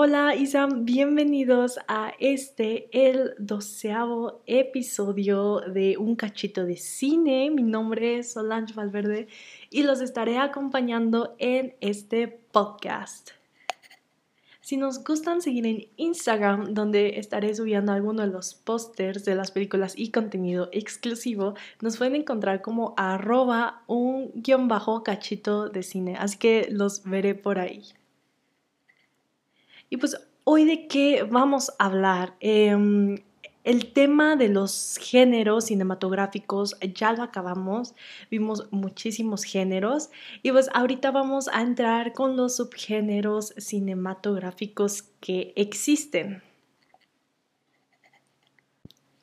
Hola Isam, bienvenidos a este, el doceavo episodio de Un Cachito de Cine. Mi nombre es Solange Valverde y los estaré acompañando en este podcast. Si nos gustan seguir en Instagram, donde estaré subiendo algunos de los pósters de las películas y contenido exclusivo, nos pueden encontrar como arroba un guion bajo cachito de cine. Así que los veré por ahí. Y pues hoy de qué vamos a hablar. Em, el tema de los géneros cinematográficos ya lo acabamos, vimos muchísimos géneros y pues ahorita vamos a entrar con los subgéneros cinematográficos que existen.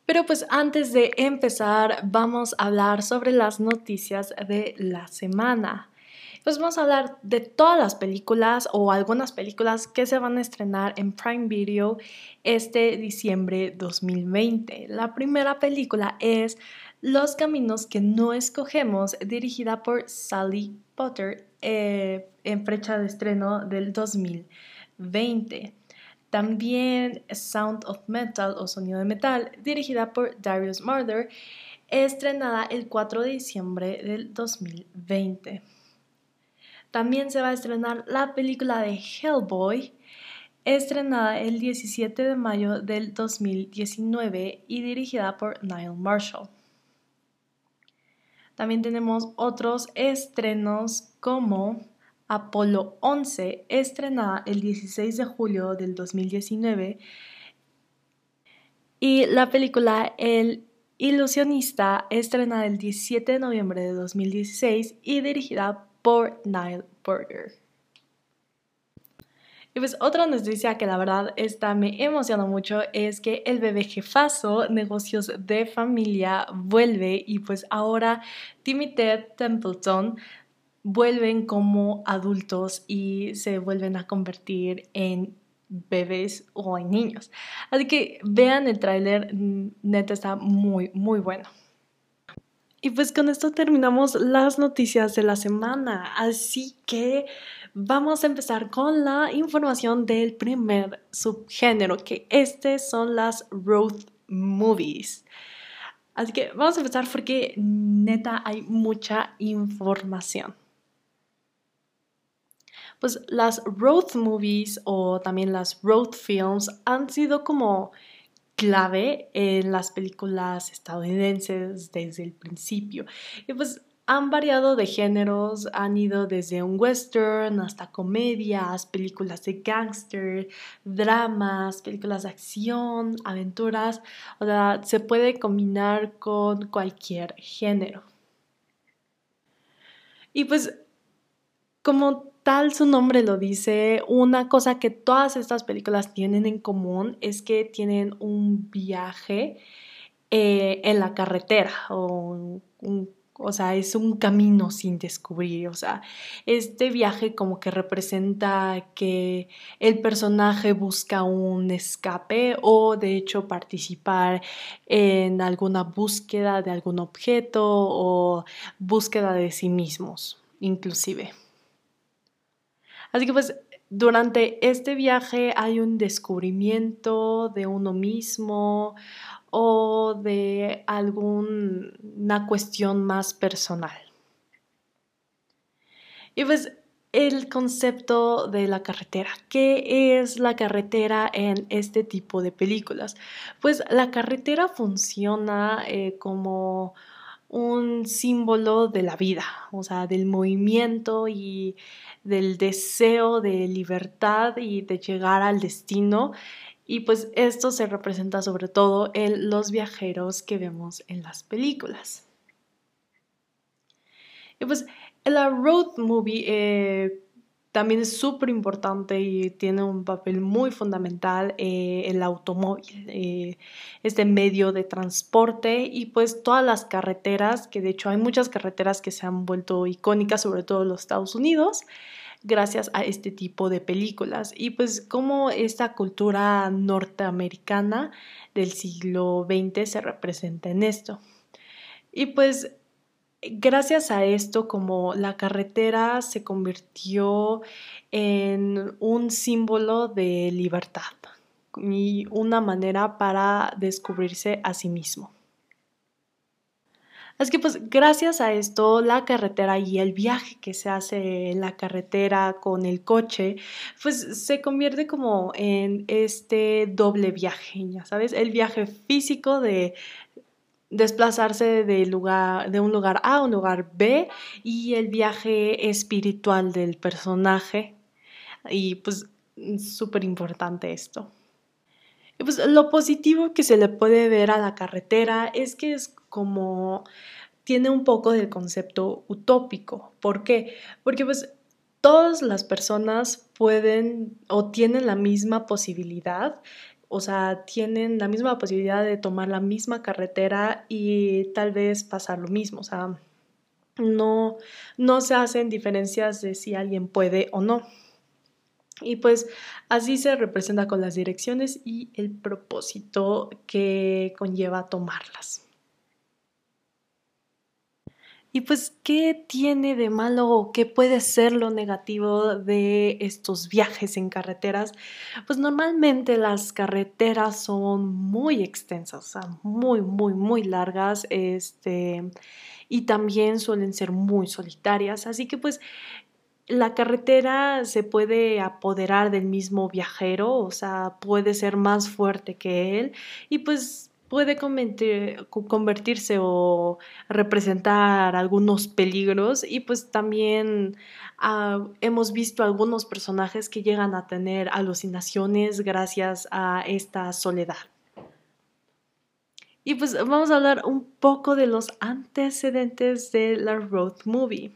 Pero pues antes de empezar vamos a hablar sobre las noticias de la semana pues vamos a hablar de todas las películas o algunas películas que se van a estrenar en Prime Video este diciembre 2020. La primera película es Los Caminos que no escogemos, dirigida por Sally Potter, eh, en fecha de estreno del 2020. También Sound of Metal o Sonido de Metal, dirigida por Darius Murder, estrenada el 4 de diciembre del 2020. También se va a estrenar la película de Hellboy, estrenada el 17 de mayo del 2019 y dirigida por Niall Marshall. También tenemos otros estrenos como Apolo 11, estrenada el 16 de julio del 2019, y la película El Ilusionista, estrenada el 17 de noviembre de 2016 y dirigida por Nile Burger. Y pues otra noticia que la verdad esta me emociona mucho es que el bebé jefazo Negocios de Familia vuelve y pues ahora Timmy Ted Templeton vuelven como adultos y se vuelven a convertir en bebés o en niños. Así que vean el tráiler, neta está muy muy bueno. Y pues con esto terminamos las noticias de la semana. Así que vamos a empezar con la información del primer subgénero, que este son las road movies. Así que vamos a empezar porque neta hay mucha información. Pues las road movies o también las road films han sido como clave en las películas estadounidenses desde el principio. Y pues han variado de géneros, han ido desde un western hasta comedias, películas de gangster, dramas, películas de acción, aventuras, o sea, se puede combinar con cualquier género. Y pues como tal su nombre lo dice, una cosa que todas estas películas tienen en común es que tienen un viaje eh, en la carretera o o sea, es un camino sin descubrir, o sea, este viaje como que representa que el personaje busca un escape o de hecho participar en alguna búsqueda de algún objeto o búsqueda de sí mismos, inclusive. Así que pues durante este viaje hay un descubrimiento de uno mismo o de alguna cuestión más personal. Y pues el concepto de la carretera. ¿Qué es la carretera en este tipo de películas? Pues la carretera funciona eh, como un símbolo de la vida, o sea, del movimiento y del deseo de libertad y de llegar al destino. Y pues esto se representa sobre todo en los viajeros que vemos en las películas. Y pues la road movie eh, también es súper importante y tiene un papel muy fundamental eh, el automóvil, eh, este medio de transporte y pues todas las carreteras, que de hecho hay muchas carreteras que se han vuelto icónicas, sobre todo en los Estados Unidos, gracias a este tipo de películas. Y pues como esta cultura norteamericana del siglo XX se representa en esto. Y pues gracias a esto, como la carretera se convirtió en un símbolo de libertad y una manera para descubrirse a sí mismo. Así que pues gracias a esto la carretera y el viaje que se hace en la carretera con el coche, pues se convierte como en este doble viaje, ya sabes, el viaje físico de desplazarse de, lugar, de un lugar A a un lugar B y el viaje espiritual del personaje. Y pues súper importante esto. Pues lo positivo que se le puede ver a la carretera es que es como tiene un poco del concepto utópico. ¿Por qué? Porque pues todas las personas pueden o tienen la misma posibilidad, o sea, tienen la misma posibilidad de tomar la misma carretera y tal vez pasar lo mismo, o sea, no, no se hacen diferencias de si alguien puede o no. Y pues así se representa con las direcciones y el propósito que conlleva tomarlas. Y pues, ¿qué tiene de malo o qué puede ser lo negativo de estos viajes en carreteras? Pues normalmente las carreteras son muy extensas, o sea, muy, muy, muy largas, este, y también suelen ser muy solitarias, así que pues la carretera se puede apoderar del mismo viajero, o sea, puede ser más fuerte que él y pues puede convertirse o representar algunos peligros y pues también ah, hemos visto algunos personajes que llegan a tener alucinaciones gracias a esta soledad. Y pues vamos a hablar un poco de los antecedentes de la road movie.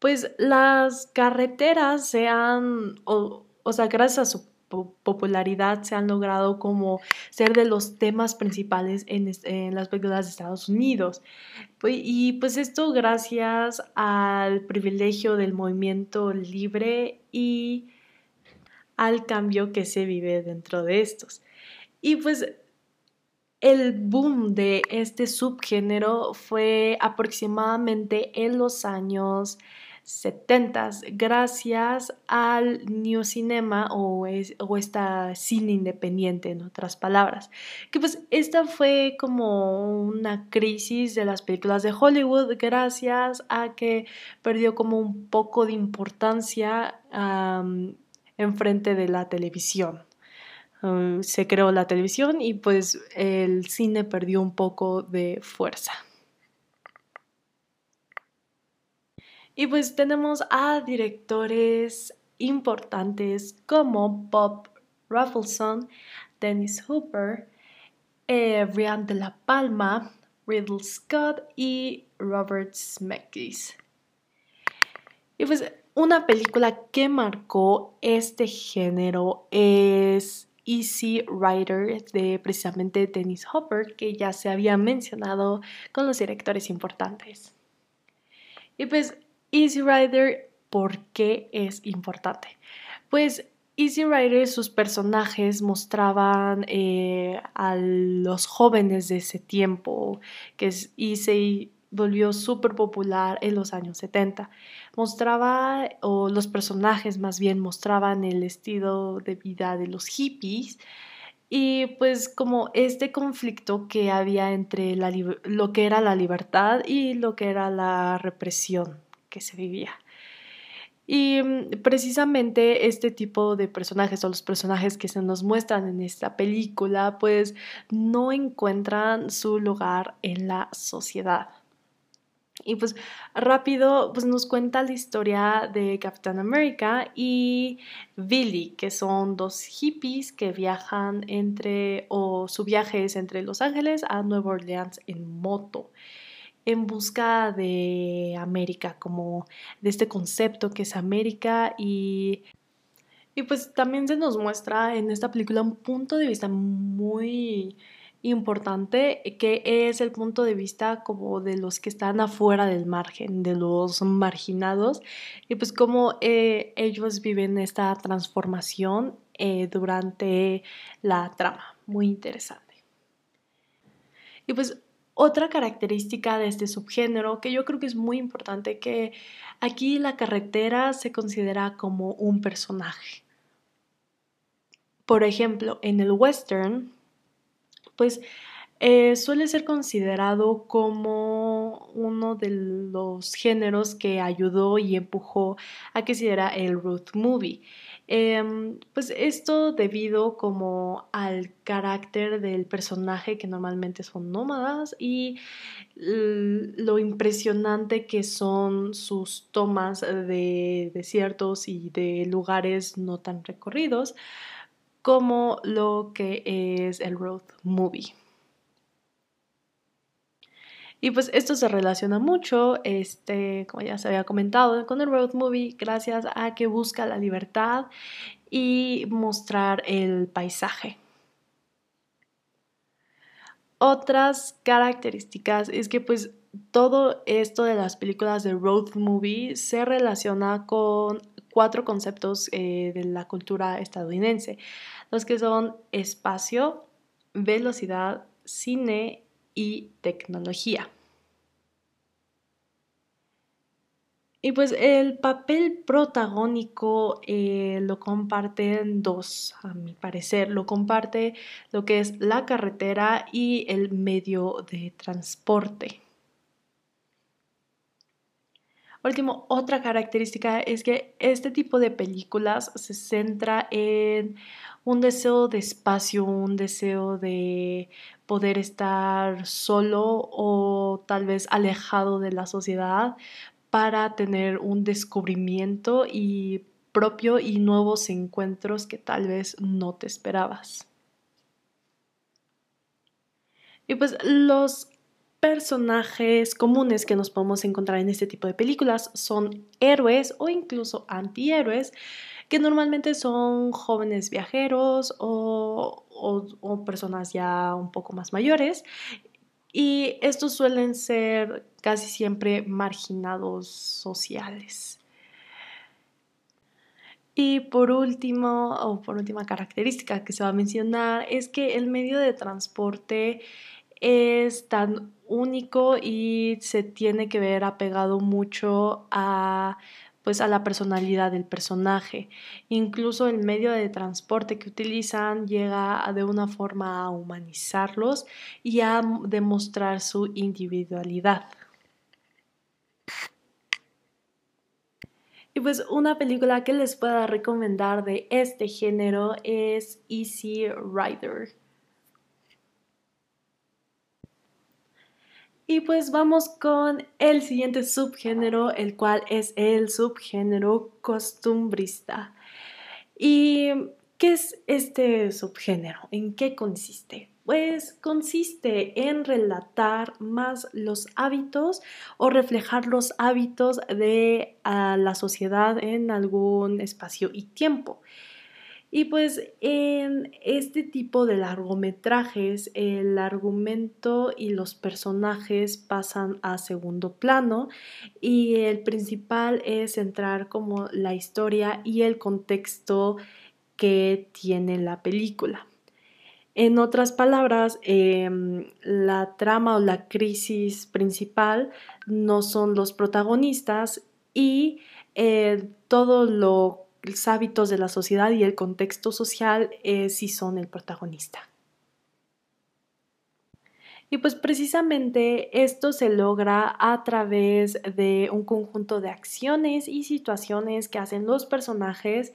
Pues las carreteras se han, o, o sea, gracias a su popularidad se han logrado como ser de los temas principales en, las películas de Estados Unidos. Y pues esto gracias al privilegio del movimiento libre y al cambio que se vive dentro de estos. Y pues el boom de este subgénero fue aproximadamente en los años 70 gracias al New Cinema o, o esta cine independiente, en otras palabras. Que pues esta fue como una crisis de las películas de Hollywood gracias a que perdió como un poco de importancia en frente de la televisión. se creó la televisión y pues el cine perdió un poco de fuerza. Y pues tenemos a directores importantes como Bob Raffleson, Dennis Hooper, eh, Brian de la Palma, Riddle Scott y Robert Zemeckis. Y pues una película que marcó este género es Easy Rider de precisamente Dennis Hopper, que ya se había mencionado con los directores importantes. Y pues Easy Rider, ¿por qué es importante? Pues Easy Rider, sus personajes mostraban eh, a los jóvenes de ese tiempo, que es, y se volvió súper popular en los años 70. Mostraba, o los personajes más bien mostraban el estilo de vida de los hippies y pues como este conflicto que había entre lo que era la libertad y lo que era la represión que se vivía. Y mm, precisamente este tipo de personajes o los personajes que se nos muestran en esta película pues no encuentran su lugar en la sociedad. Y pues rápido pues nos cuenta la historia de Capitán América y Billy, que son dos hippies que viajan entre o su viaje es entre Los Ángeles a Nueva Orleans en moto en busca de América, como de este concepto que es América y, y pues también se nos muestra en esta película un punto de vista muy importante que es el punto de vista como de los que están afuera del margen, de los marginados y pues cómo eh, ellos viven esta transformación eh, durante la trama. Muy interesante. Y pues otra característica de este subgénero que yo creo que es muy importante, que aquí la carretera se considera como un personaje. Por ejemplo, en el western, pues eh, suele ser considerado como uno de los géneros que ayudó y empujó a que se diera el road movie. Em, pues esto debido como al carácter del personaje que normalmente son nómadas y lo impresionante que son sus tomas de desiertos y de lugares no tan recorridos como lo que es el road movie. Y pues esto se relaciona mucho, este, como ya se había comentado, con el road movie, gracias a que busca la libertad y mostrar el paisaje. Otras características es que pues todo esto de las películas de road movie se relaciona con cuatro conceptos eh, de la cultura estadounidense, los que son espacio, velocidad, cine y tecnología. Y pues el papel protagónico eh, lo comparten dos, a mi parecer. Lo comparte lo que es la carretera y el medio de transporte. Último, otra característica es que este tipo de películas se centra en un deseo de espacio, un deseo de poder estar solo o tal vez alejado de la sociedad para tener un descubrimiento y propio y nuevos encuentros que tal vez no te esperabas. Y pues los personajes comunes que nos podemos encontrar en este tipo de películas son héroes o incluso antihéroes que normalmente son jóvenes viajeros o, personas ya un poco más mayores. Y estos suelen ser casi siempre marginados sociales. Y por último, o por última característica que se va a mencionar, es que el medio de transporte es tan único y se tiene que ver apegado mucho a pues a la personalidad del personaje. Incluso el medio de transporte que utilizan llega de una forma a humanizarlos y a demostrar su individualidad. Y pues una película que les pueda recomendar de este género es Easy Rider. Y pues vamos con el siguiente subgénero, el cual es el subgénero costumbrista. ¿Y qué es este subgénero? ¿En qué consiste? Pues consiste en relatar más los hábitos o reflejar los hábitos de la sociedad en algún espacio y tiempo. Y pues en este tipo de largometrajes el argumento y los personajes pasan a segundo plano y el principal es centrar como la historia y el contexto que tiene la película. En otras palabras, em, la trama o la crisis principal no son los protagonistas y eh, todo lo los hábitos de la sociedad y el contexto social eh, sí son el protagonista. Y pues precisamente esto se logra a través de un conjunto de acciones y situaciones que hacen los personajes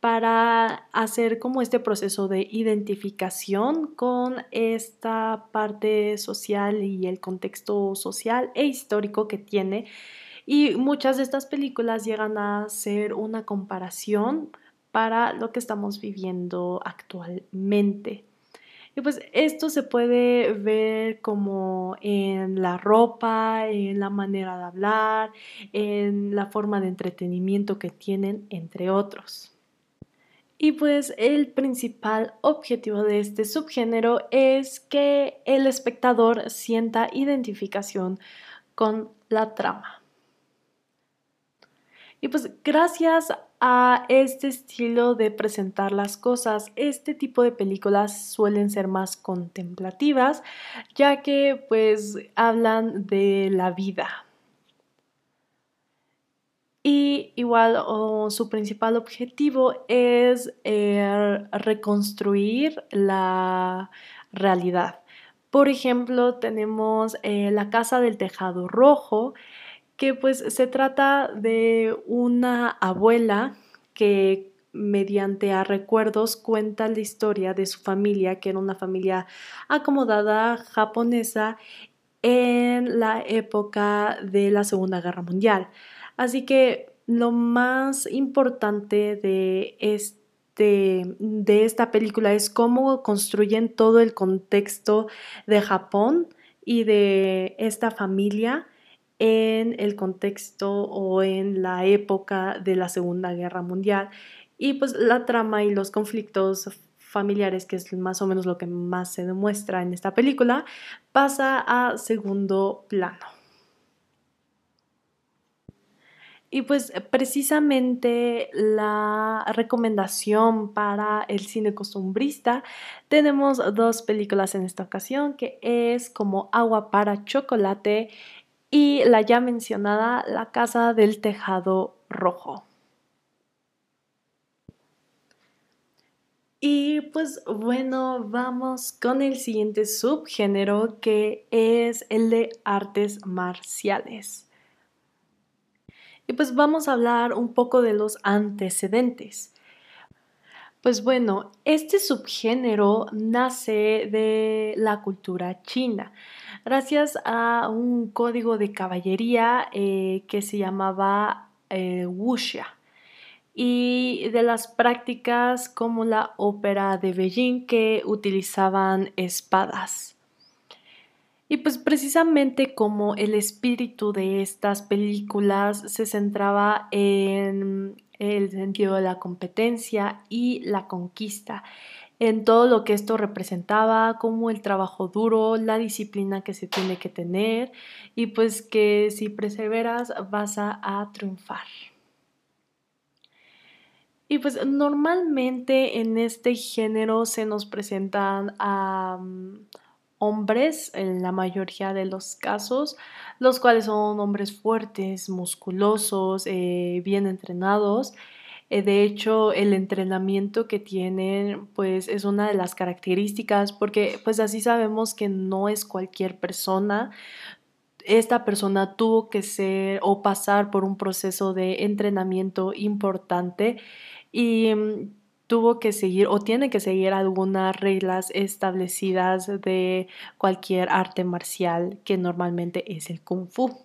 para hacer como este proceso de identificación con esta parte social y el contexto social e histórico que tiene y muchas de estas películas llegan a ser una comparación para lo que estamos viviendo actualmente. Y pues esto se puede ver como en la ropa, en la manera de hablar, en la forma de entretenimiento que tienen, entre otros. Y pues el principal objetivo de este subgénero es que el espectador sienta identificación con la trama. Y pues gracias a este estilo de presentar las cosas, este tipo de películas suelen ser más contemplativas, ya que pues hablan de la vida. Y igual su principal objetivo es eh, reconstruir la realidad. Por ejemplo, tenemos eh, La Casa del Tejado Rojo, que pues se trata de una abuela que mediante a recuerdos cuenta la historia de su familia, que era una familia acomodada japonesa en la época de la Segunda Guerra Mundial. Así que lo más importante de este, de esta película es cómo construyen todo el contexto de Japón y de esta familia en el contexto o en la época de la Segunda Guerra Mundial. Y pues la trama y los conflictos familiares, que es más o menos lo que más se demuestra en esta película, pasa a segundo plano. Y pues precisamente la recomendación para el cine costumbrista, tenemos dos películas en esta ocasión, que es como Agua para Chocolate y la ya mencionada La Casa del Tejado Rojo. Y pues bueno, vamos con el siguiente subgénero que es el de artes marciales. Y pues vamos a hablar un poco de los antecedentes. Pues bueno, este subgénero nace de la cultura china gracias a un código de caballería eh, que se llamaba eh, wuxia y de las prácticas como la ópera de Beijing que utilizaban espadas. Y pues precisamente como el espíritu de estas películas se centraba en el sentido de la competencia y la conquista en todo lo que esto representaba, como el trabajo duro, la disciplina que se tiene que tener y pues que si perseveras vas a, triunfar. Y pues normalmente en este género se nos presentan a hombres en la mayoría de los casos, los cuales son hombres fuertes, musculosos, eh, bien entrenados eh, de hecho, el entrenamiento que tienen, pues es una de las características, porque pues así sabemos que no es cualquier persona. Esta persona tuvo que ser o pasar por un proceso de entrenamiento importante y mm, tuvo que seguir o tiene que seguir algunas reglas establecidas de cualquier arte marcial que normalmente es el kung fu.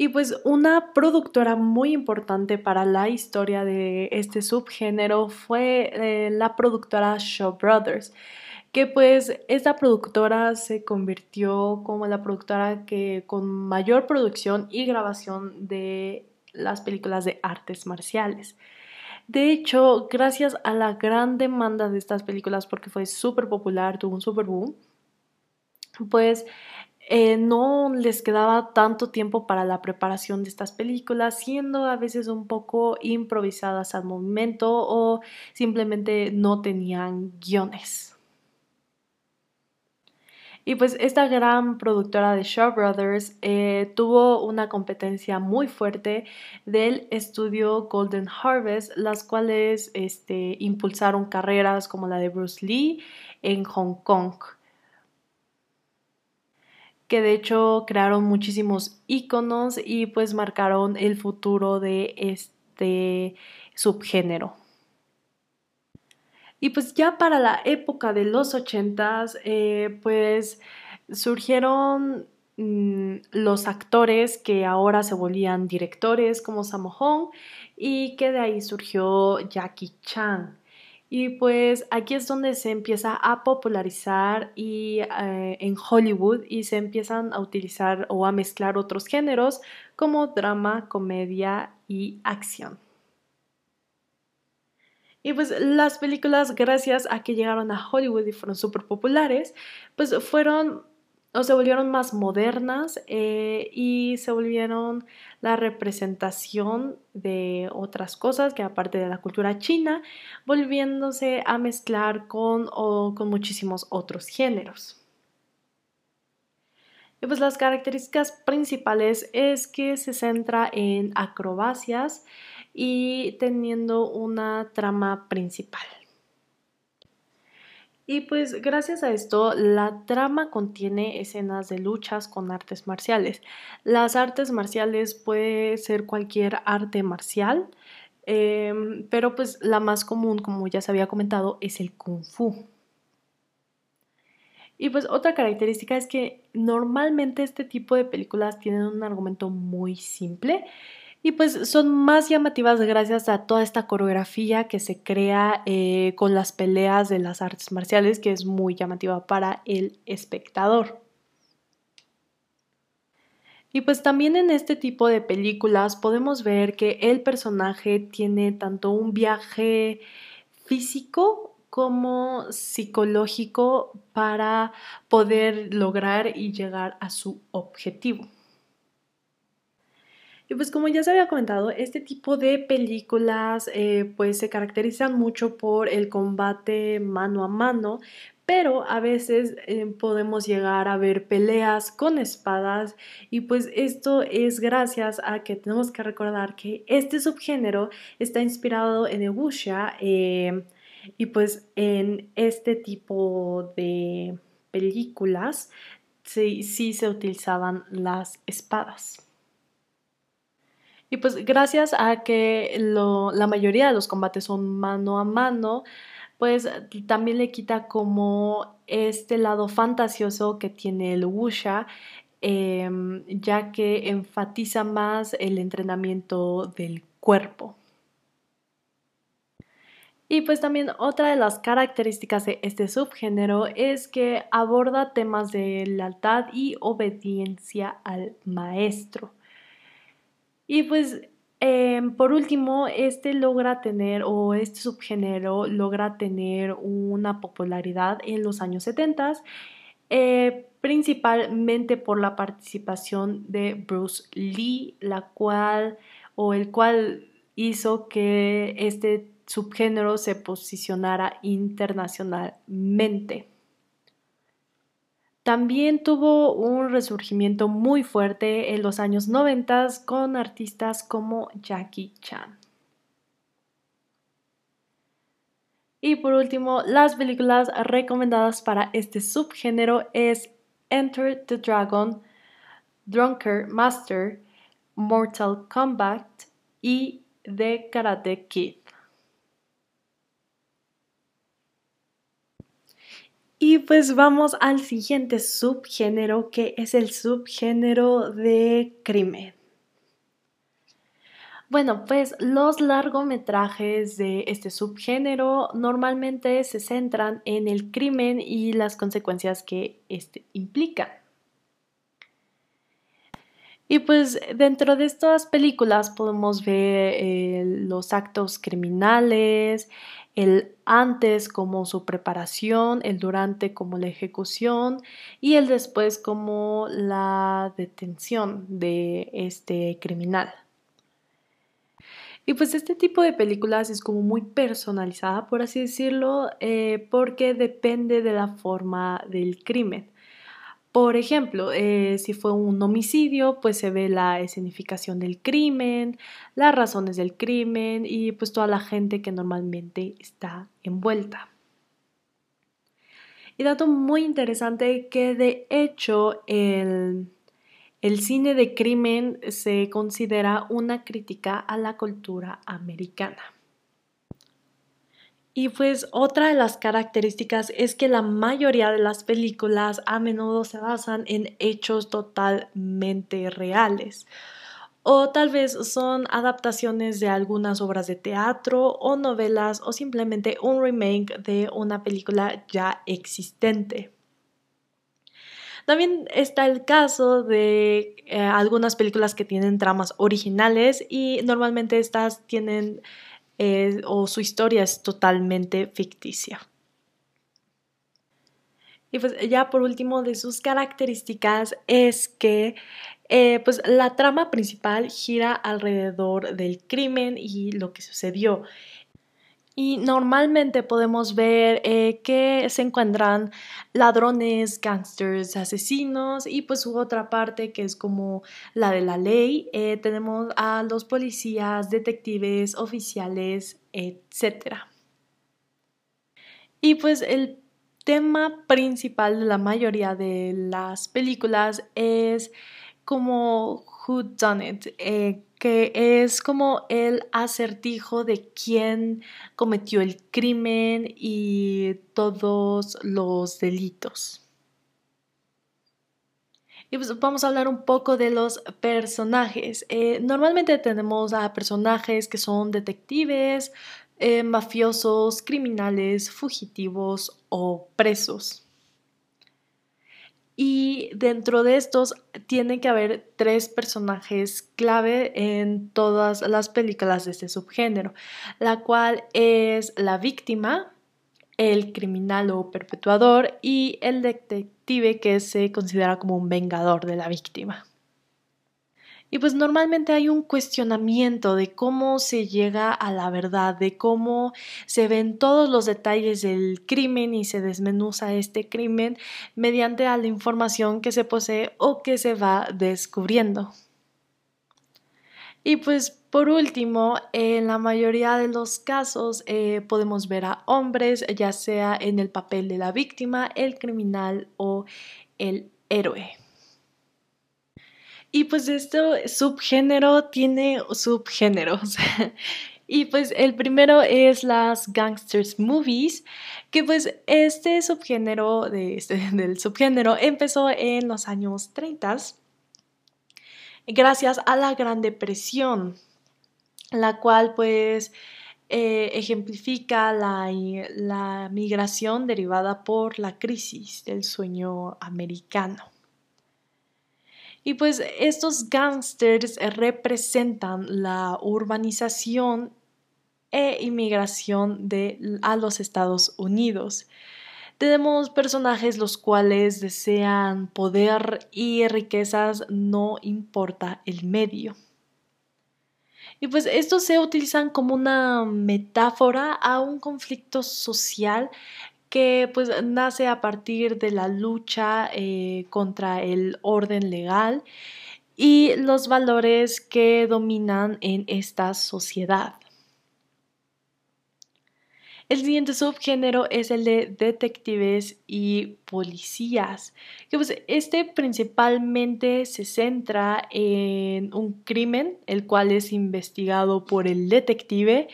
Y pues una productora muy importante para la historia de este subgénero fue eh, la productora Shaw Brothers, que pues esta productora se convirtió como la productora que con mayor producción y grabación de las películas de artes marciales. De hecho, gracias a la gran demanda de estas películas, porque fue súper popular, tuvo un super boom, pues eh, no les quedaba tanto tiempo para la preparación de estas películas, siendo a veces un poco improvisadas al momento o simplemente no tenían guiones. Y pues esta gran productora de Shaw Brothers eh, tuvo una competencia muy fuerte del estudio Golden Harvest, las cuales este, impulsaron carreras como la de Bruce Lee en Hong Kong que de hecho crearon muchísimos iconos y pues marcaron el futuro de este subgénero. Y pues ya para la época de los ochentas, eh, pues surgieron mm, los actores que ahora se volvían directores como Sammo Hung y que de ahí surgió Jackie Chan. Y pues aquí es donde se empieza a popularizar y, eh, en Hollywood y se empiezan a utilizar o a mezclar otros géneros como drama, comedia y acción. Y pues las películas, gracias a que llegaron a Hollywood y fueron súper populares, pues fueron o se volvieron más modernas eh, y se volvieron la representación de otras cosas que aparte de la cultura china, volviéndose a mezclar con, o, con muchísimos otros géneros. Y pues las características principales es que se centra en acrobacias y teniendo una trama principal. Y pues gracias a esto, la trama contiene escenas de luchas con artes marciales. Las artes marciales puede ser cualquier arte marcial, em, pero pues la más común, como ya se había comentado, es el kung fu. Y pues otra característica es que normalmente este tipo de películas tienen un argumento muy simple y pues son más llamativas gracias a toda esta coreografía que se crea eh, con las peleas de las artes marciales que es muy llamativa para el espectador. Y pues también en este tipo de películas podemos ver que el personaje tiene tanto un viaje físico como psicológico para poder lograr y llegar a su objetivo. Y pues como ya se había comentado, este tipo de películas eh, pues se caracterizan mucho por el combate mano a mano, pero a veces eh, podemos llegar a ver peleas con espadas y pues esto es gracias a que tenemos que recordar que este subgénero está inspirado en el eh, y pues en este tipo de películas sí, sí se utilizaban las espadas. Y pues gracias a que la mayoría de los combates son mano a mano, pues también le quita como este lado fantasioso que tiene el wuxia, em, ya que enfatiza más el entrenamiento del cuerpo. Y pues también otra de las características de este subgénero es que aborda temas de lealtad y obediencia al maestro. Y pues em, por último, este logra tener, o este subgénero logra tener una popularidad en los años 70, eh, principalmente por la participación de Bruce Lee, la cual, o el cual hizo que este subgénero se posicionara internacionalmente. También tuvo un resurgimiento muy fuerte en los años 90 con artistas como Jackie Chan. Y por último, las películas recomendadas para este subgénero es Enter the Dragon, Drunker Master, Mortal Kombat y The Karate Kid. Y pues vamos al siguiente subgénero que es el subgénero de crimen. Bueno, pues los largometrajes de este subgénero normalmente se centran en el crimen y las consecuencias que este implica. Y pues dentro de estas películas podemos ver eh, los actos criminales, el antes como su preparación, el durante como la ejecución y el después como la detención de este criminal. Y pues este tipo de películas es como muy personalizada, por así decirlo, eh, porque depende de la forma del crimen. Por ejemplo, eh, si fue un homicidio, pues se ve la escenificación del crimen, las razones del crimen y pues toda la gente que normalmente está envuelta. Y dato muy interesante que de hecho el, el cine de crimen se considera una crítica a la cultura americana. Y pues otra de las características es que la mayoría de las películas a menudo se basan en hechos totalmente reales. O tal vez son adaptaciones de algunas obras de teatro o novelas o simplemente un remake de una película ya existente. También está el caso de eh, algunas películas que tienen tramas originales y normalmente estas tienen o su historia es totalmente ficticia. Y pues ya por último de sus características es que eh, pues la trama principal gira alrededor del crimen y lo que sucedió. Y normalmente podemos ver eh, que se encuentran ladrones, gangsters, asesinos y pues su otra parte que es como la de la ley. Eh, tenemos a los policías, detectives, oficiales, etc. Y pues el tema principal de la mayoría de las películas es como Who Done It, eh, que es como el acertijo de quién cometió el crimen y todos los delitos. Y pues vamos a hablar un poco de los personajes. Eh, normalmente tenemos a personajes que son detectives, eh, mafiosos, criminales, fugitivos o presos. Y dentro de estos tiene que haber tres personajes clave en todas las películas de este subgénero, la cual es la víctima, el criminal o perpetuador y el detective que se considera como un vengador de la víctima. Y pues normalmente hay un cuestionamiento de cómo se llega a la verdad, de cómo se ven todos los detalles del crimen y se desmenuza este crimen mediante la información que se posee o que se va descubriendo. Y pues por último, en la mayoría de los casos eh, podemos ver a hombres, ya sea en el papel de la víctima, el criminal o el héroe. Y pues esto subgénero tiene subgéneros. Y pues el primero es las gangsters movies, que pues este subgénero de este, del subgénero empezó en los años 30 gracias a la Gran Depresión, la cual pues eh, ejemplifica la, la migración derivada por la crisis del sueño americano. Y pues estos gángsters representan la urbanización e inmigración de, a los Estados Unidos. Tenemos personajes los cuales desean poder y riquezas, no importa el medio. Y pues estos se utilizan como una metáfora a un conflicto social que pues nace a partir de la lucha eh, contra el orden legal y los valores que dominan en esta sociedad. El siguiente subgénero es el de detectives y policías, que pues este principalmente se centra en un crimen, el cual es investigado por el detective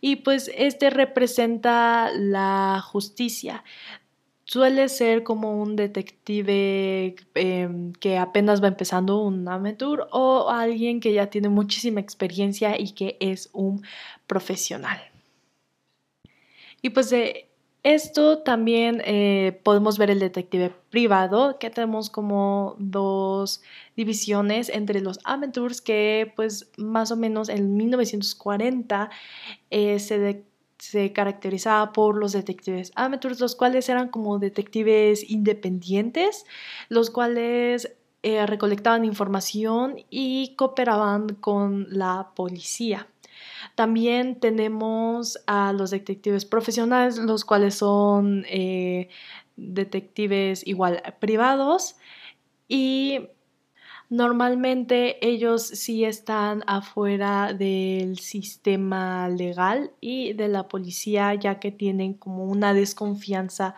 y pues este representa la justicia. Suele ser como un detective em, que apenas va empezando un amateur o alguien que ya tiene muchísima experiencia y que es un profesional. Y pues de esto también eh, podemos ver el detective privado, que tenemos como dos divisiones entre los amateurs, que pues más o menos en 1940 eh, se, se caracterizaba por los detectives amateurs, los cuales eran como detectives independientes, los cuales eh, recolectaban información y cooperaban con la policía. También tenemos a los detectives profesionales, los cuales son eh, detectives igual privados y normalmente ellos sí están afuera del sistema legal y de la policía ya que tienen como una desconfianza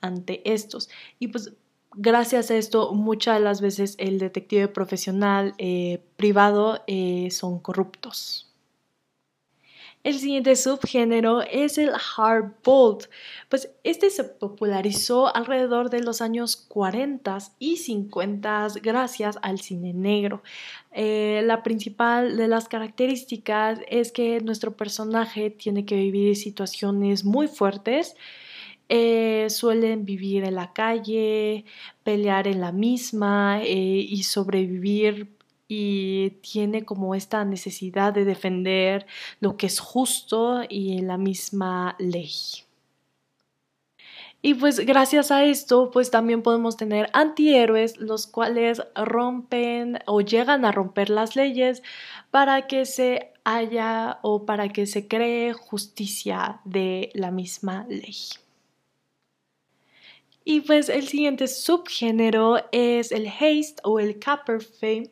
ante estos y pues gracias a esto muchas de las veces el detective profesional eh, privado eh, son corruptos. El siguiente subgénero es el hard bold, pues este se popularizó alrededor de los años 40 y 50 gracias al cine negro. Eh, la principal de las características es que nuestro personaje tiene que vivir situaciones muy fuertes. Eh, suelen vivir en la calle, pelear en la misma eh, y sobrevivir y tiene como esta necesidad de defender lo que es justo y la misma ley. Y pues gracias a esto, pues también podemos tener antihéroes, los cuales rompen o llegan a romper las leyes para que se haya o para que se cree justicia de la misma ley. Y pues el siguiente subgénero es el haste o el capper fame,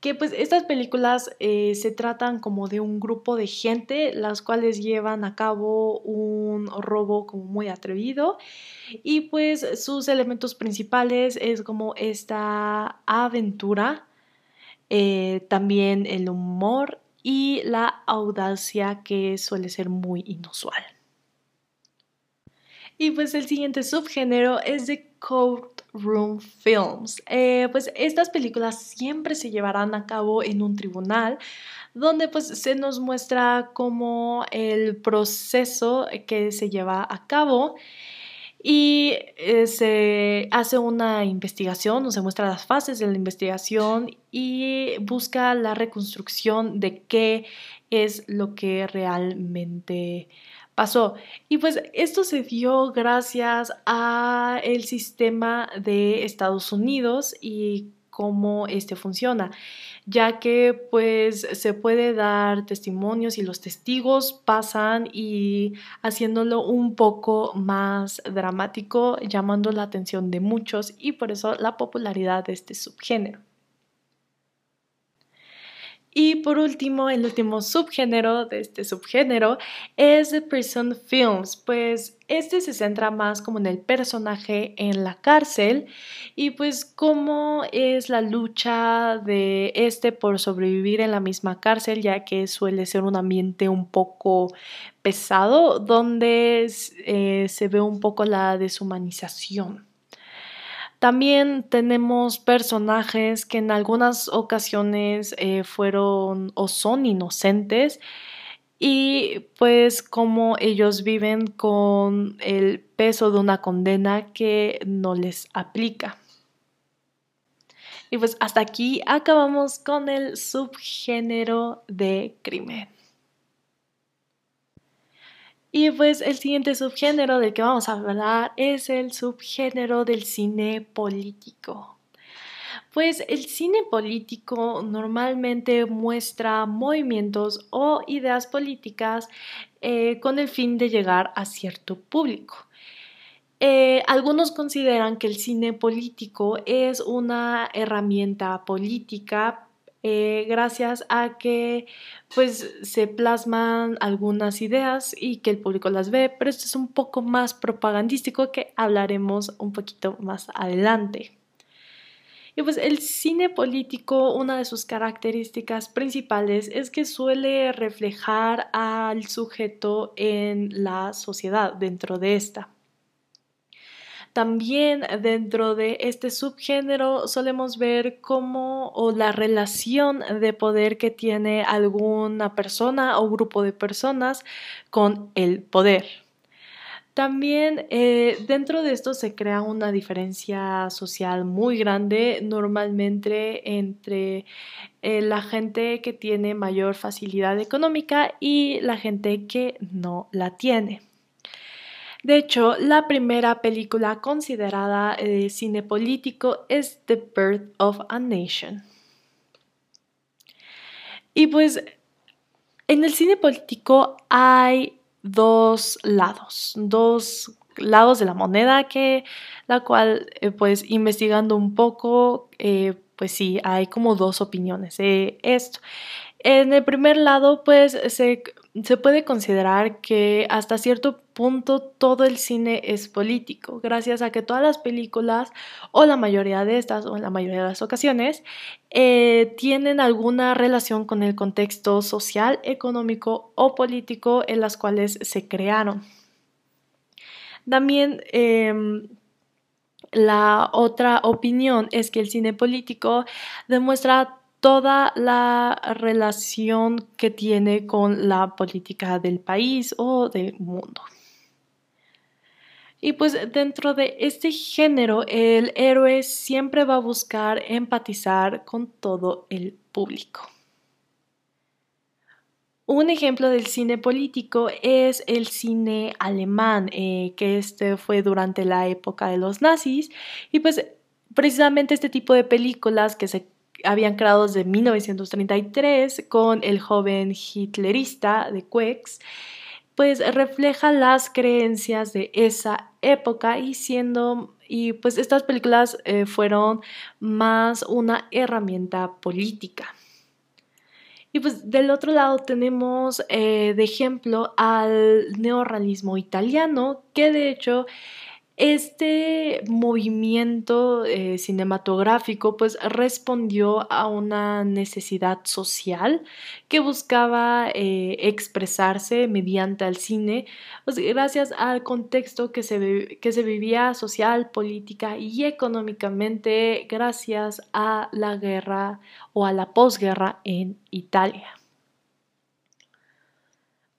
que pues estas películas eh, se tratan como de un grupo de gente las cuales llevan a cabo un robo como muy atrevido y pues sus elementos principales es como esta aventura, eh, también el humor y la audacia que suele ser muy inusual. Y pues el siguiente subgénero es de courtroom films. Eh, pues estas películas siempre se llevarán a cabo en un tribunal donde pues se nos muestra como el proceso que se lleva a cabo y eh, se hace una investigación o se muestra las fases de la investigación y busca la reconstrucción de qué es lo que realmente pasó. Y pues esto se dio gracias a el sistema de Estados Unidos y cómo este funciona, ya que pues se puede dar testimonios y los testigos pasan y haciéndolo un poco más dramático, llamando la atención de muchos y por eso la popularidad de este subgénero. Y por último, el último subgénero de este subgénero es The Prison Films, pues este se centra más como en el personaje en la cárcel y pues cómo es la lucha de este por sobrevivir en la misma cárcel, ya que suele ser un ambiente un poco pesado donde eh, se ve un poco la deshumanización. También tenemos personajes que en algunas ocasiones eh, fueron o son inocentes y pues como ellos viven con el peso de una condena que no les aplica. Y pues hasta aquí acabamos con el subgénero de crimen. Y pues el siguiente subgénero del que vamos a hablar es el subgénero del cine político. Pues el cine político normalmente muestra movimientos o ideas políticas eh, con el fin de llegar a cierto público. Eh, algunos consideran que el cine político es una herramienta política eh, gracias a que pues se plasman algunas ideas y que el público las ve, pero esto es un poco más propagandístico que hablaremos un poquito más adelante. Y pues el cine político, una de sus características principales es que suele reflejar al sujeto en la sociedad, dentro de esta. También dentro de este subgénero solemos ver cómo o la relación de poder que tiene alguna persona o grupo de personas con el poder. También eh, dentro de esto se crea una diferencia social muy grande normalmente entre eh, la gente que tiene mayor facilidad económica y la gente que no la tiene. De hecho, la primera película considerada de cine político es The Birth of a Nation. Y pues en el cine político hay dos lados, dos lados de la moneda que la cual eh, pues investigando un poco eh, pues sí hay como dos opiniones de esto en el primer lado pues se se puede considerar que hasta cierto punto todo el cine es político, gracias a que todas las películas, o la mayoría de estas, o en la mayoría de las ocasiones, eh, tienen alguna relación con el contexto social, económico o político en las cuales se crearon. También em, la otra opinión es que el cine político demuestra toda la relación que tiene con la política del país o del mundo. Y pues dentro de este género, el héroe siempre va a buscar empatizar con todo el público. Un ejemplo del cine político es el cine alemán, eh, que este fue durante la época de los nazis, y pues precisamente este tipo de películas que se habían creado desde 1933 con el joven hitlerista de Quex, pues refleja las creencias de esa época y siendo y pues estas películas eh, fueron más una herramienta política. Y pues del otro lado tenemos eh, de ejemplo al neorrealismo italiano, que de hecho este movimiento eh, cinematográfico pues respondió a una necesidad social que buscaba eh, expresarse mediante el cine, pues, gracias al contexto que se, que se vivía social, política y económicamente gracias a la guerra o a la posguerra en Italia.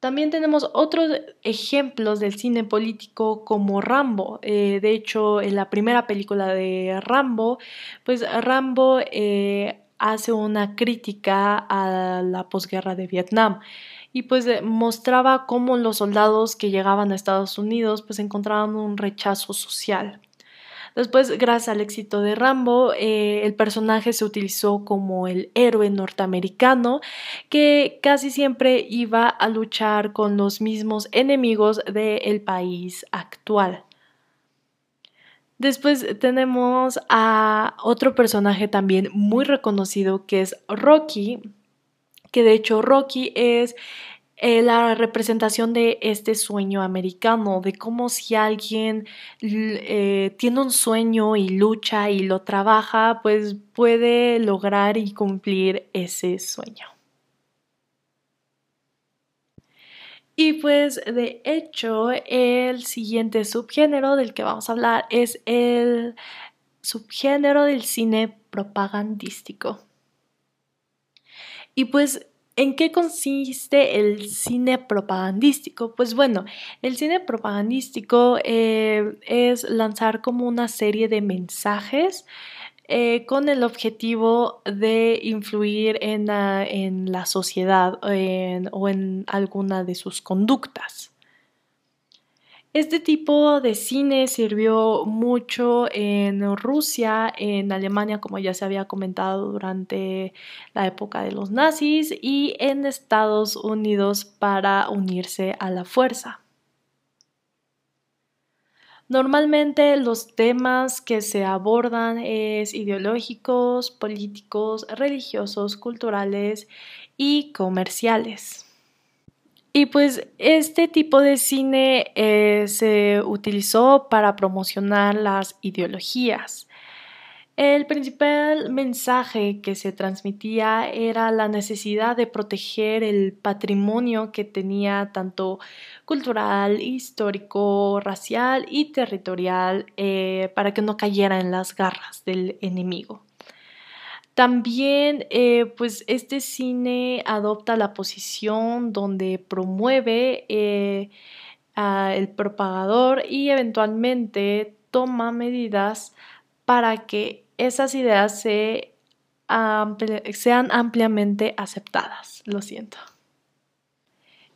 También tenemos otros ejemplos del cine político como Rambo. Eh, de hecho, en la primera película de Rambo, pues Rambo eh, hace una crítica a la posguerra de Vietnam y pues eh, mostraba cómo los soldados que llegaban a Estados Unidos pues encontraban un rechazo social. Después, gracias al éxito de Rambo, eh, el personaje se utilizó como el héroe norteamericano que casi siempre iba a luchar con los mismos enemigos del país actual. Después tenemos a otro personaje también muy reconocido que es Rocky, que de hecho Rocky es eh, la representación de este sueño americano, de cómo si alguien eh, tiene un sueño y lucha y lo trabaja, pues puede lograr y cumplir ese sueño. Y pues de hecho el siguiente subgénero del que vamos a hablar es el subgénero del cine propagandístico. Y pues ¿En qué consiste el cine propagandístico? Pues bueno, el cine propagandístico eh, es lanzar como una serie de mensajes eh, con el objetivo de influir en la, sociedad o en alguna de sus conductas. Este tipo de cine sirvió mucho en Rusia, en Alemania, como ya se había comentado durante la época de los nazis, y en Estados Unidos para unirse a la fuerza. Normalmente los temas que se abordan es ideológicos, políticos, religiosos, culturales y comerciales. Y pues este tipo de cine eh, se utilizó para promocionar las ideologías. El principal mensaje que se transmitía era la necesidad de proteger el patrimonio que tenía tanto cultural, histórico, racial y territorial eh, para que no cayera en las garras del enemigo. También, eh, pues este cine adopta la posición donde promueve eh, el propagador y eventualmente toma medidas para que esas ideas sean ampliamente aceptadas. Lo siento.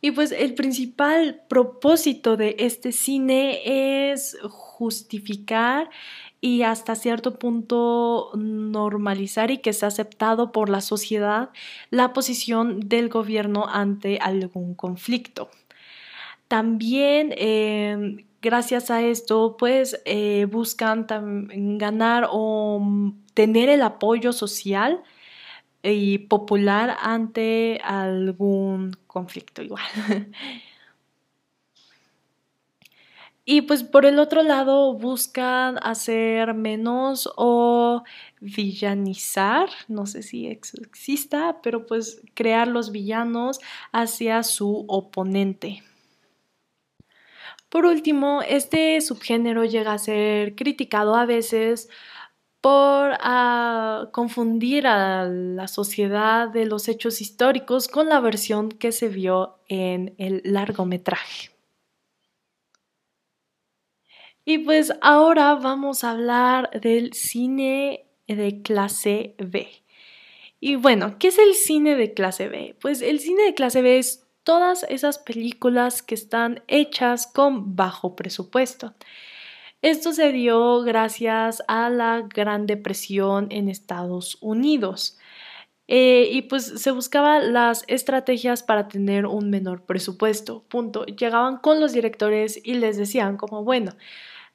Y pues el principal propósito de este cine es justificar y hasta cierto punto normalizar y que sea aceptado por la sociedad la posición del gobierno ante algún conflicto. También em, gracias a esto pues eh, buscan ganar o tener el apoyo social y popular ante algún conflicto igual. Y pues por el otro lado buscan hacer menos o villanizar, no sé si exista, pero pues crear los villanos hacia su oponente. Por último, este subgénero llega a ser criticado a veces por ah, confundir a la sociedad de los hechos históricos con la versión que se vio en el largometraje. Y pues ahora vamos a hablar del cine de clase B. Y bueno, ¿qué es el cine de clase B? Pues el cine de clase B es todas esas películas que están hechas con bajo presupuesto. Esto se dio gracias a la Gran Depresión en Estados Unidos. Eh, y pues se buscaban las estrategias para tener un menor presupuesto. Punto. Llegaban con los directores y les decían como, bueno,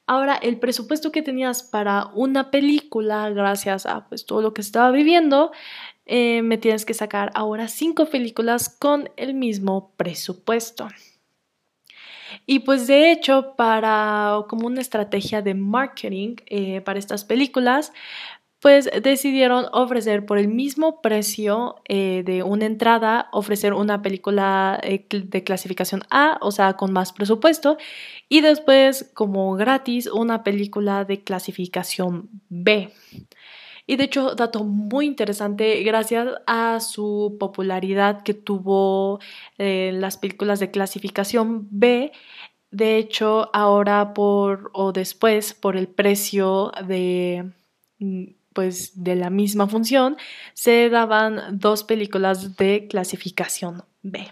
ahora el presupuesto que tenías para una película, gracias a pues todo lo que estaba viviendo, eh, me tienes que sacar ahora cinco películas con el mismo presupuesto. Y pues de hecho, para como una estrategia de marketing eh, para estas películas, pues decidieron ofrecer por el mismo precio eh, de una entrada, ofrecer una película de clasificación A, o sea, con más presupuesto, y después como gratis una película de clasificación B. Y de hecho, dato muy interesante, gracias a su popularidad que tuvo eh, las películas de clasificación B, de hecho, ahora por o después, por el precio de mm, pues de la misma función, se daban dos películas de clasificación B.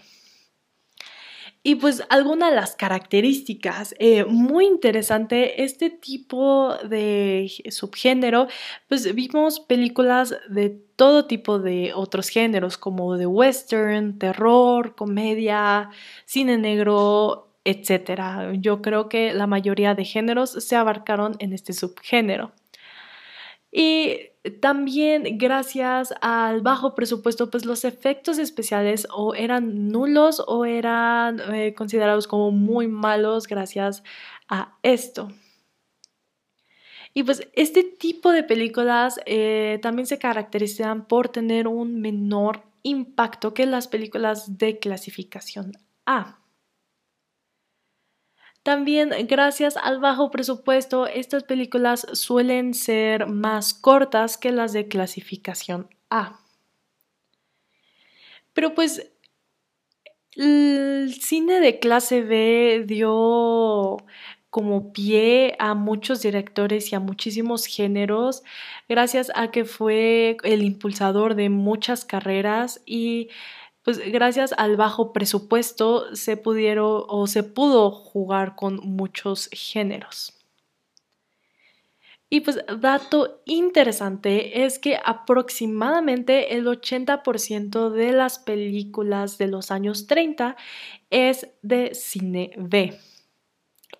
Y pues alguna de las características eh, muy interesante, este tipo de subgénero, pues vimos películas de todo tipo de otros géneros, como de western, terror, comedia, cine negro, etc. Yo creo que la mayoría de géneros se abarcaron en este subgénero. Y también gracias al bajo presupuesto, pues los efectos especiales o eran nulos o eran eh, considerados como muy malos gracias a esto. Y pues este tipo de películas eh, también se caracterizan por tener un menor impacto que las películas de clasificación A. También gracias al bajo presupuesto, estas películas suelen ser más cortas que las de clasificación A. Pero pues el cine de clase B dio como pie a muchos directores y a muchísimos géneros, gracias a que fue el impulsador de muchas carreras y pues gracias al bajo presupuesto se pudieron o se pudo jugar con muchos géneros. Y pues dato interesante es que aproximadamente el 80% de las películas de los años 30 es de cine B.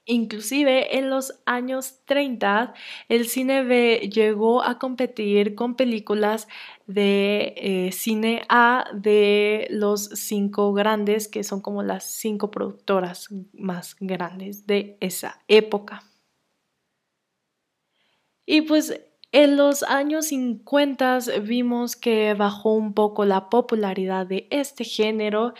Inclusive en los años 30 el cine B llegó a competir con películas de eh, cine A de los cinco grandes, que son como las cinco productoras más grandes de esa época. Y pues en los años 50 vimos que bajó un poco la popularidad de este género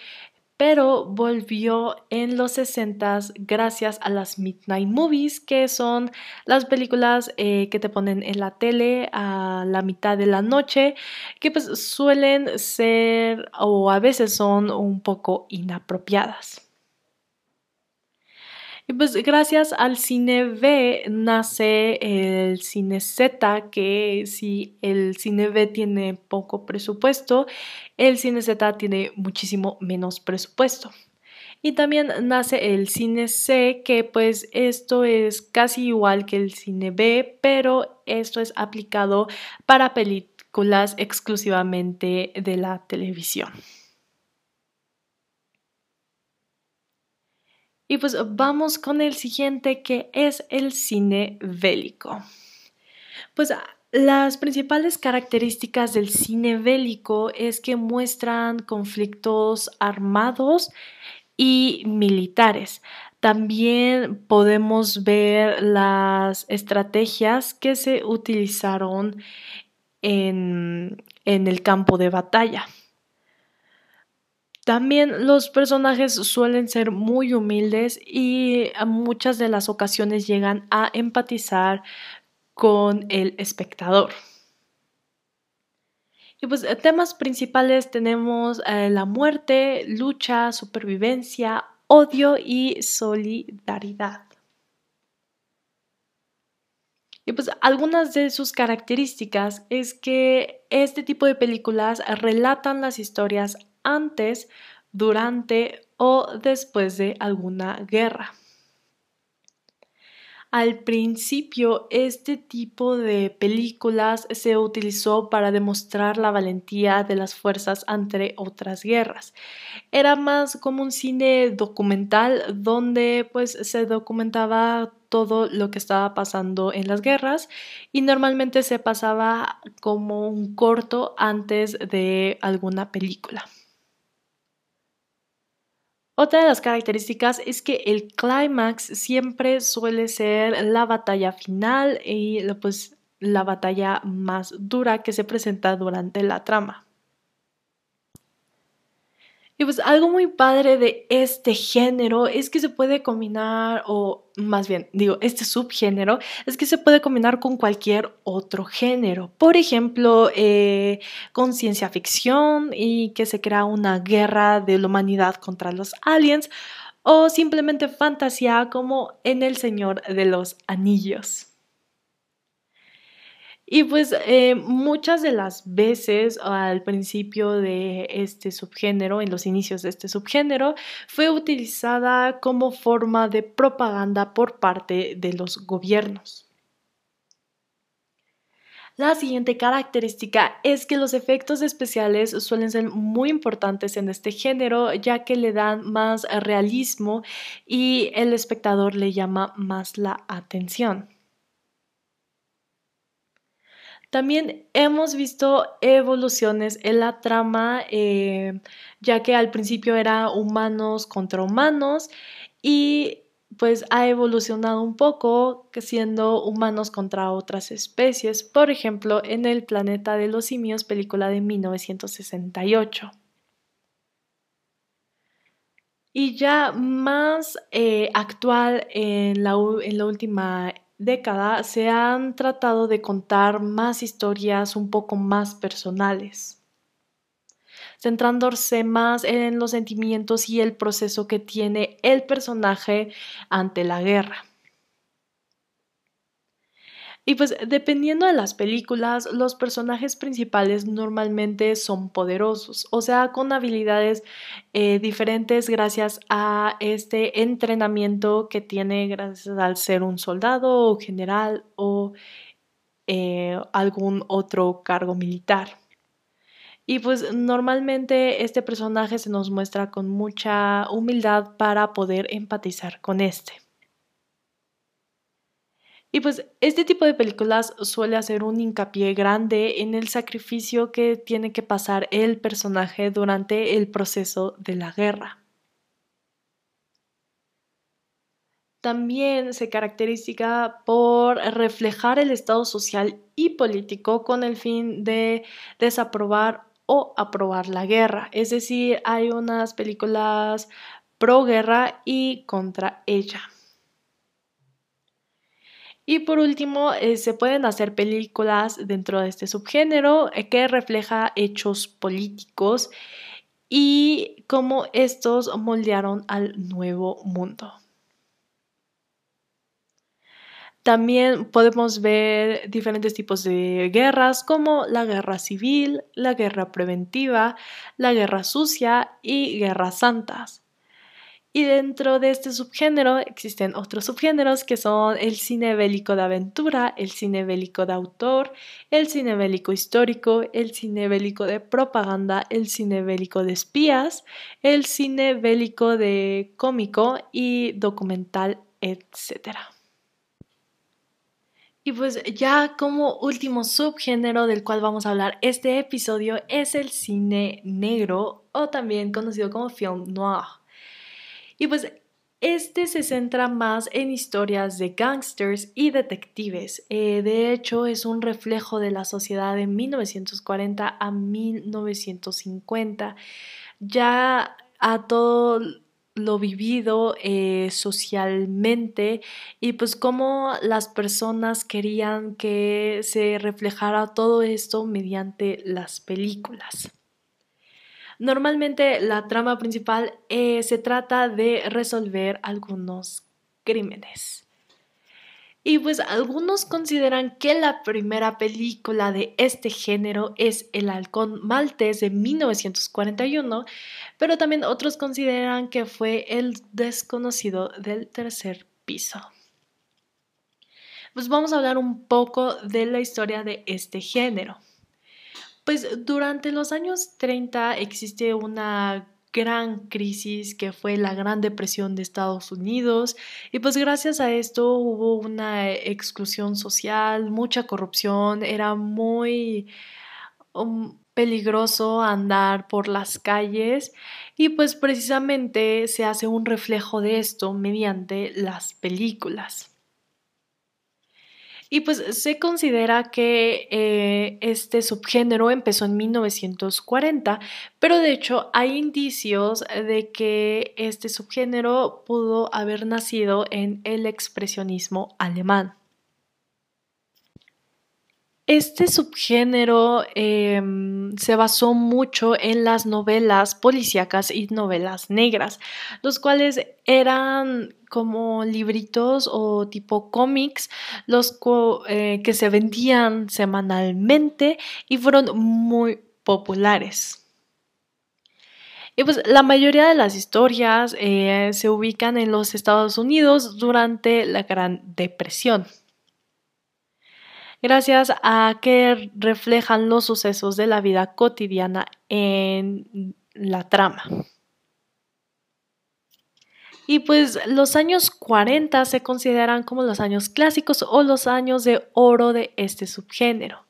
pero volvió en los 60 gracias a las Midnight Movies, que son las películas eh, que te ponen en la tele a la mitad de la noche, que pues suelen ser o a veces son un poco inapropiadas. Y pues gracias al cine B nace el cine Z, que si el cine B tiene poco presupuesto, el cine Z tiene muchísimo menos presupuesto. Y también nace el cine C, que pues esto es casi igual que el cine B, pero esto es aplicado para películas exclusivamente de la televisión. Y pues vamos con el siguiente que es el cine bélico. Pues las principales características del cine bélico es que muestran conflictos armados y militares. También podemos ver las estrategias que se utilizaron en, en el campo de batalla. También los personajes suelen ser muy humildes y muchas de las ocasiones llegan a empatizar con el espectador. Y pues temas principales tenemos eh, la muerte, lucha, supervivencia, odio y solidaridad. Y pues algunas de sus características es que este tipo de películas relatan las historias antes, durante o después de alguna guerra. Al principio, este tipo de películas se utilizó para demostrar la valentía de las fuerzas ante otras guerras. Era más como un cine documental donde pues se documentaba todo lo que estaba pasando en las guerras y normalmente se pasaba como un corto antes de alguna película. Otra de las características es que el clímax siempre suele ser la batalla final y pues la batalla más dura que se presenta durante la trama. Y pues algo muy padre de este género es que se puede combinar, o más bien, digo, este subgénero, es que se puede combinar con cualquier otro género. Por ejemplo, eh, con ciencia ficción y que se crea una guerra de la humanidad contra los aliens, o simplemente fantasía como en El Señor de los Anillos. Y pues eh, muchas de las veces al principio de este subgénero, en los inicios de este subgénero, fue utilizada como forma de propaganda por parte de los gobiernos. La siguiente característica es que los efectos especiales suelen ser muy importantes en este género ya que le dan más realismo y el espectador le llama más la atención. También hemos visto evoluciones en la trama, eh, ya que al principio era humanos contra humanos y pues ha evolucionado un poco siendo humanos contra otras especies, por ejemplo en el planeta de los simios, película de 1968. Y ya más eh, actual en la, en la última década se han tratado de contar más historias un poco más personales, centrándose más en los sentimientos y el proceso que tiene el personaje ante la guerra. Y pues dependiendo de las películas, los personajes principales normalmente son poderosos, o sea, con habilidades eh, diferentes gracias a este entrenamiento que tiene gracias al ser un soldado o general o eh, algún otro cargo militar. Y pues normalmente este personaje se nos muestra con mucha humildad para poder empatizar con este. Y pues este tipo de películas suele hacer un hincapié grande en el sacrificio que tiene que pasar el personaje durante el proceso de la guerra. También se caracteriza por reflejar el estado social y político con el fin de desaprobar o aprobar la guerra. Es decir, hay unas películas pro guerra y contra ella. Y por último, eh, se pueden hacer películas dentro de este subgénero eh, que refleja hechos políticos y cómo estos moldearon al nuevo mundo. También podemos ver diferentes tipos de guerras como la guerra civil, la guerra preventiva, la guerra sucia y guerras santas. Y dentro de este subgénero existen otros subgéneros que son el cine bélico de aventura, el cine bélico de autor, el cine bélico histórico, el cine bélico de propaganda, el cine bélico de espías, el cine bélico de cómico y documental, etc. Y pues ya como último subgénero del cual vamos a hablar este episodio es el cine negro o también conocido como film noir. Y pues este se centra más en historias de gangsters y detectives. Eh, de hecho, es un reflejo de la sociedad de 1940 a 1950. Ya a todo lo vivido eh, socialmente y pues cómo las personas querían que se reflejara todo esto mediante las películas. Normalmente la trama principal eh, se trata de resolver algunos crímenes. Y pues algunos consideran que la primera película de este género es El halcón maltés de 1941, pero también otros consideran que fue El desconocido del tercer piso. Pues vamos a hablar un poco de la historia de este género. Pues durante los años 30 existe una gran crisis que fue la Gran Depresión de Estados Unidos y pues gracias a esto hubo una exclusión social, mucha corrupción, era muy um, peligroso andar por las calles y pues precisamente se hace un reflejo de esto mediante las películas. Y pues se considera que eh, este subgénero empezó en 1940, pero de hecho hay indicios de que este subgénero pudo haber nacido en el expresionismo alemán. Este subgénero em, se basó mucho en las novelas policíacas y novelas negras, los cuales eran como libritos o tipo cómics, los eh, que se vendían semanalmente y fueron muy populares. Y pues la mayoría de las historias eh, se ubican en los Estados Unidos durante la Gran Depresión gracias a que reflejan los sucesos de la vida cotidiana en la trama. Y pues los años 40 se consideran como los años clásicos o los años de oro de este subgénero.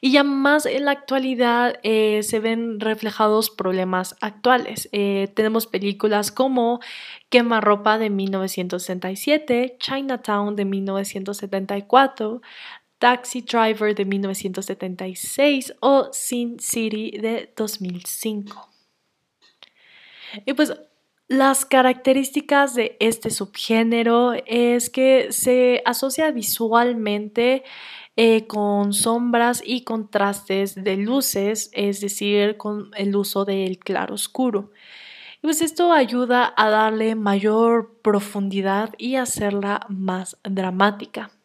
Y ya más en la actualidad eh, se ven reflejados problemas actuales. Eh, tenemos películas como Quemarropa de 1967, Chinatown de 1974, Taxi Driver de 1976 o Sin City de 2005. Y pues las características de este subgénero es que se asocia visualmente eh, con sombras y contrastes de luces, es decir, con el uso del claro oscuro. Y pues esto ayuda a darle mayor profundidad y hacerla más dramática.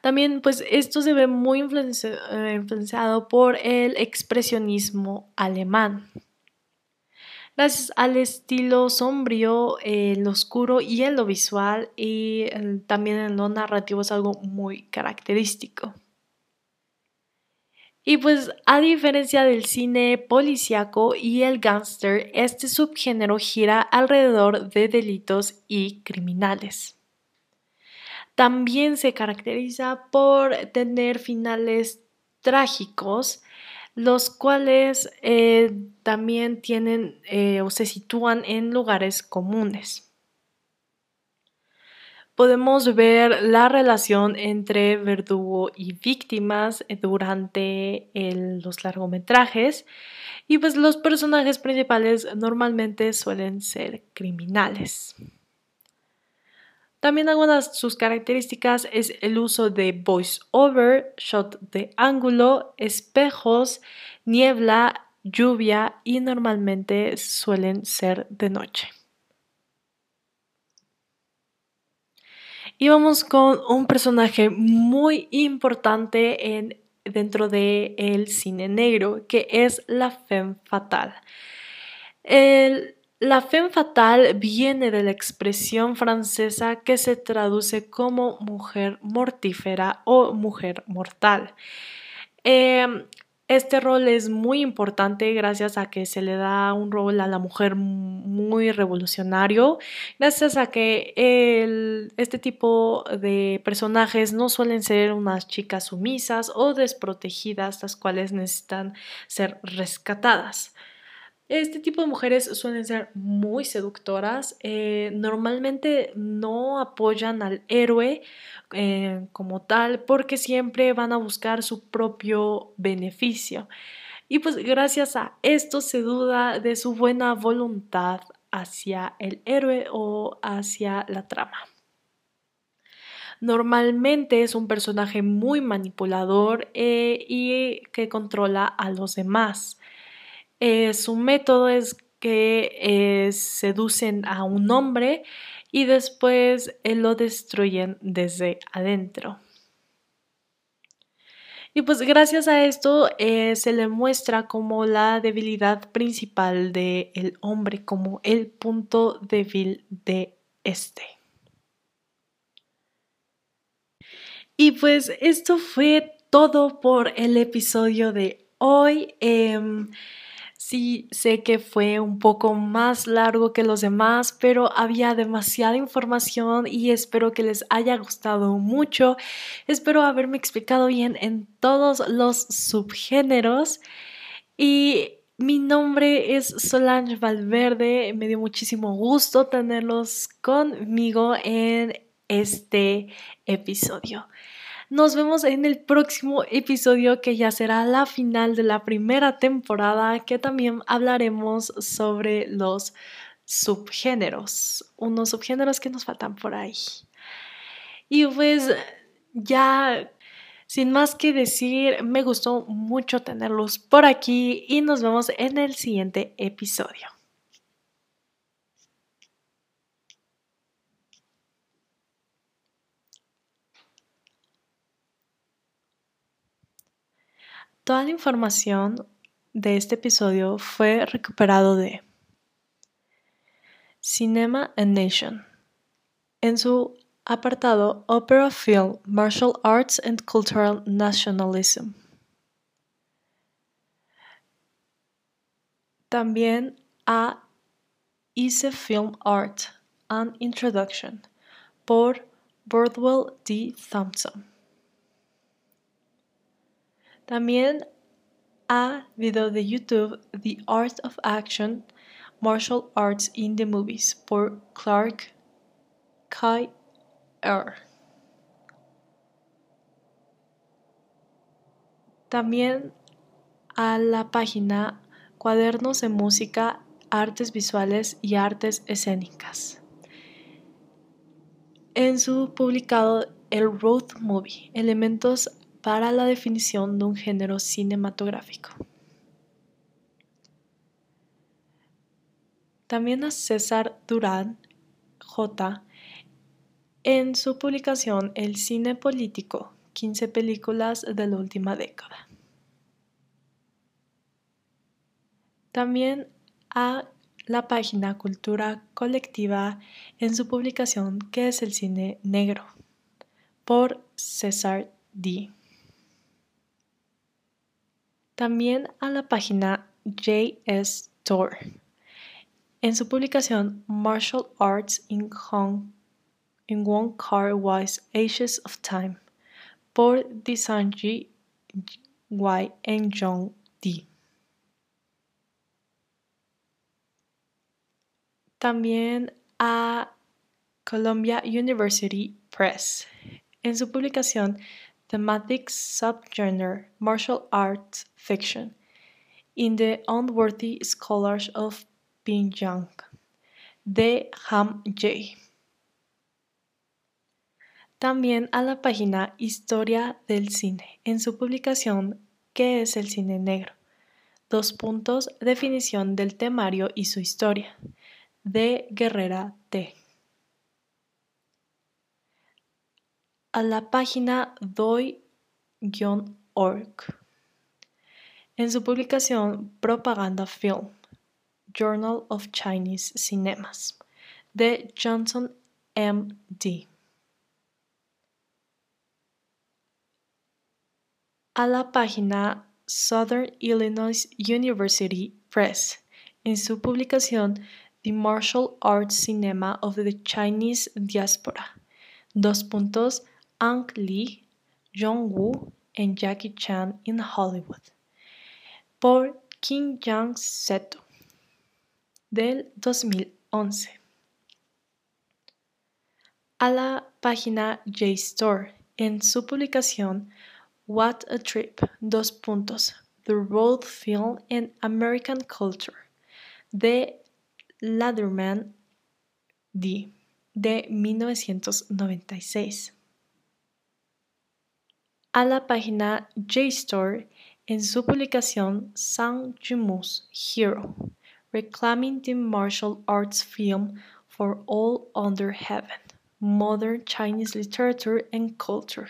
También pues esto se ve muy eh, influenciado por el expresionismo alemán. Gracias al estilo sombrío, en lo oscuro y en lo visual y también en lo narrativo es algo muy característico. Y pues a diferencia del cine policíaco y el gángster, este subgénero gira alrededor de delitos y criminales también se caracteriza por tener finales trágicos, los cuales eh, también tienen eh, o se sitúan en lugares comunes. Podemos ver la relación entre verdugo y víctimas durante los largometrajes y pues los personajes principales normalmente suelen ser criminales. También algunas de sus características es el uso de voice over, shot de ángulo, espejos, niebla, lluvia y normalmente suelen ser de noche. Y vamos con un personaje muy importante en, dentro del el cine negro, que es la femme fatal. El, la femme fatale viene de la expresión francesa que se traduce como mujer mortífera o mujer mortal. Em, este rol es muy importante gracias a que se le da un rol a la mujer muy revolucionario, gracias a que este tipo de personajes no suelen ser unas chicas sumisas o desprotegidas, las cuales necesitan ser rescatadas. Este tipo de mujeres suelen ser muy seductoras, eh, normalmente no apoyan al héroe eh, como tal porque siempre van a buscar su propio beneficio. Y pues gracias a esto se duda de su buena voluntad hacia el héroe o hacia la trama. Normalmente es un personaje muy manipulador eh, y que controla a los demás. Eh, su método es que eh, seducen a un hombre y después eh, lo destruyen desde adentro. Y pues gracias a esto se le muestra como la debilidad principal del hombre, como el punto débil de este. Y pues esto fue todo por el episodio de hoy. Em, Sí, sé que fue un poco más largo que los demás, pero había demasiada información y espero que les haya gustado mucho. Espero haberme explicado bien en todos los subgéneros. Y mi nombre es Solange Valverde. Me dio muchísimo gusto tenerlos conmigo en este episodio. Nos vemos en el próximo episodio que ya será la final de la primera temporada que también hablaremos sobre los subgéneros, unos subgéneros que nos faltan por ahí. Y pues ya sin más que decir, me gustó mucho tenerlos por aquí y nos vemos en el siguiente episodio. Toda la información de este episodio fue recuperado de Cinema and Nation en su apartado Opera Film, Martial Arts and Cultural Nationalism. También a Easy Film Art and Introduction por Bordwell D. Thompson. También a video de YouTube The Art of Action Martial Arts in the Movies por Clark Kai R. También a la página Cuadernos de Música, Artes Visuales y Artes Escénicas. En su publicado El Road Movie, Elementos para la definición de un género cinematográfico. También a César Durán J. en su publicación El cine político, 15 películas de la última década. También a la página Cultura Colectiva en su publicación ¿Qué es el cine negro? por César D también a la página JS Store. En su publicación Martial Arts in, Hong, in One Car Wise Ages of Time por Disanji Y. en John D. También a Columbia University Press. En su publicación thematic subgenre martial arts fiction in the Unworthy Scholars of Pyongyang de Ham J. También a la página Historia del Cine en su publicación ¿Qué es el cine negro? Dos puntos, definición del temario y su historia, de Guerrera T. a la página doy-org. En su publicación Propaganda Film, Journal of Chinese Cinemas, de Johnson M. D. A la página Southern Illinois University Press, en su publicación The Martial Arts Cinema of the Chinese Diaspora. Dos puntos Ang Lee, Jong Woo y Jackie Chan in Hollywood. Por Kim Jang Seto del 2011 a la página JSTOR en su publicación What a Trip, dos puntos, The Road Film in American Culture de Ladderman D de 1996 a la página JSTOR en su publicación Sang Jimu's Hero, Reclaiming the Martial Arts Film for All Under Heaven, Modern Chinese Literature and Culture,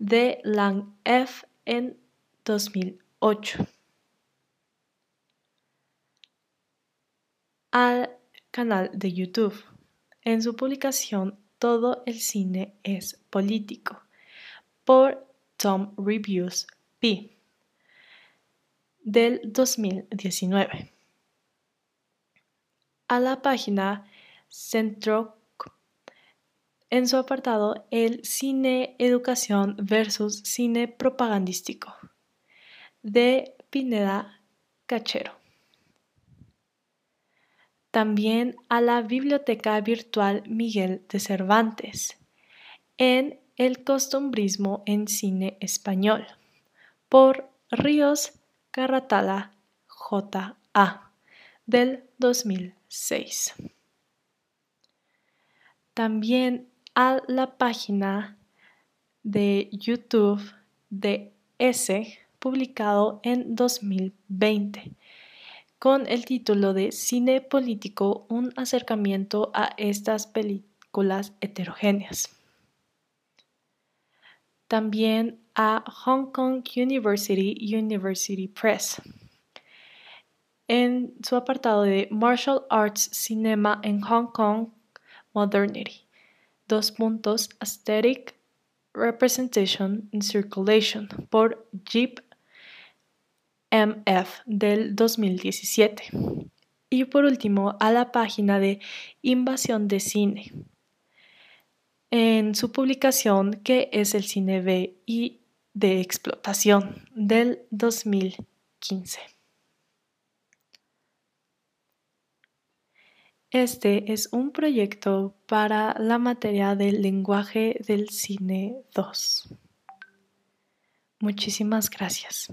de Lang F en 2008. Al canal de YouTube. En su publicación Todo el cine es político, por Tom Reviews P del 2019. A la página Centro en su apartado El cine educación versus cine propagandístico de Pineda Cachero. También a la Biblioteca Virtual Miguel de Cervantes en El costumbrismo en cine español por Ríos Carratala J.A. del 2006. También a la página de YouTube de S publicado en 2020 con el título de Cine Político, un acercamiento a estas películas heterogéneas. También a Hong Kong University University Press. En su apartado de Martial Arts Cinema en Hong Kong Modernity. Dos puntos Aesthetic Representation and Circulation por Jeep MF del 2017. Y por último, a la página de Invasión de Cine. En su publicación, que es el cine B y de explotación del 2015. Este es un proyecto para la materia del lenguaje del cine 2. Muchísimas gracias.